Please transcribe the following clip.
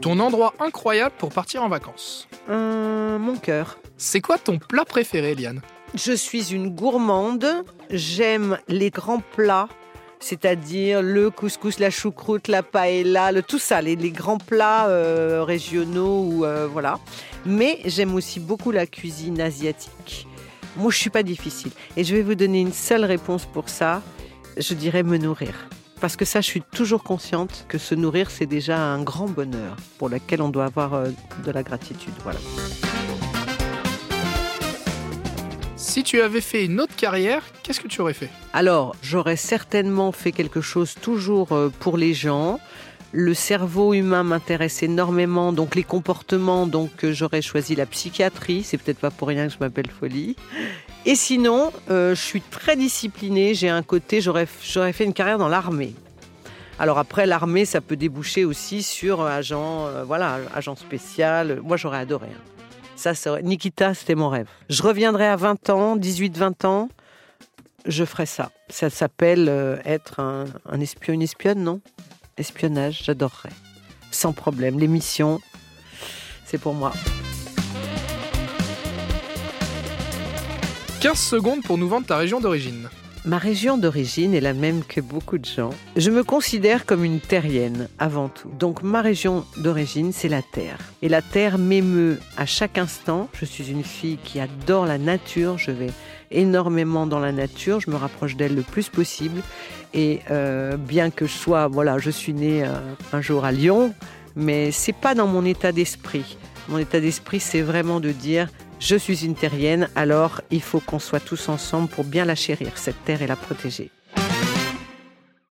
Ton endroit incroyable pour partir en vacances Hum, mon cœur. C'est quoi ton plat préféré, Liane? Je suis une gourmande. J'aime les grands plats, c'est-à-dire le couscous, la choucroute, la paella, le, tout ça, les, les grands plats euh, régionaux ou euh, voilà. Mais j'aime aussi beaucoup la cuisine asiatique. Moi, je suis pas difficile et je vais vous donner une seule réponse pour ça. Je dirais me nourrir. Parce que ça, je suis toujours consciente que se nourrir, c'est déjà un grand bonheur pour lequel on doit avoir euh, de la gratitude. Voilà. Si tu avais fait une autre carrière, qu'est-ce que tu aurais fait? Alors, j'aurais certainement fait quelque chose toujours euh, pour les gens. Le cerveau humain m'intéresse énormément, donc les comportements, donc euh, j'aurais choisi la psychiatrie. C'est peut-être pas pour rien que je m'appelle Folie. Et sinon, euh, je suis très disciplinée. J'ai un côté, j'aurais fait une carrière dans l'armée. Alors après, l'armée, ça peut déboucher aussi sur agent, euh, voilà, agent spécial. Moi, j'aurais adoré. hein. Ça, ça- Nikita, c'était mon rêve. Je reviendrai à 20 ans, 18-20 ans, je ferai ça. Ça s'appelle être un, un espion, une espionne, non? Espionnage, j'adorerais. Sans problème. L'émission, c'est pour moi. 15 secondes pour nous vendre ta région d'origine. Ma région d'origine est la même que beaucoup de gens. Je me considère comme une terrienne avant tout. Donc ma région d'origine, c'est la terre. Et la terre m'émeut à chaque instant. Je suis une fille qui adore la nature. Je vais énormément dans la nature. Je me rapproche d'elle le plus possible. Et euh, bien que je sois, voilà, je suis née euh, un jour à Lyon, mais c'est pas dans mon état d'esprit. Mon état d'esprit, c'est vraiment de dire je suis une terrienne, alors il faut qu'on soit tous ensemble pour bien la chérir, cette terre, et la protéger.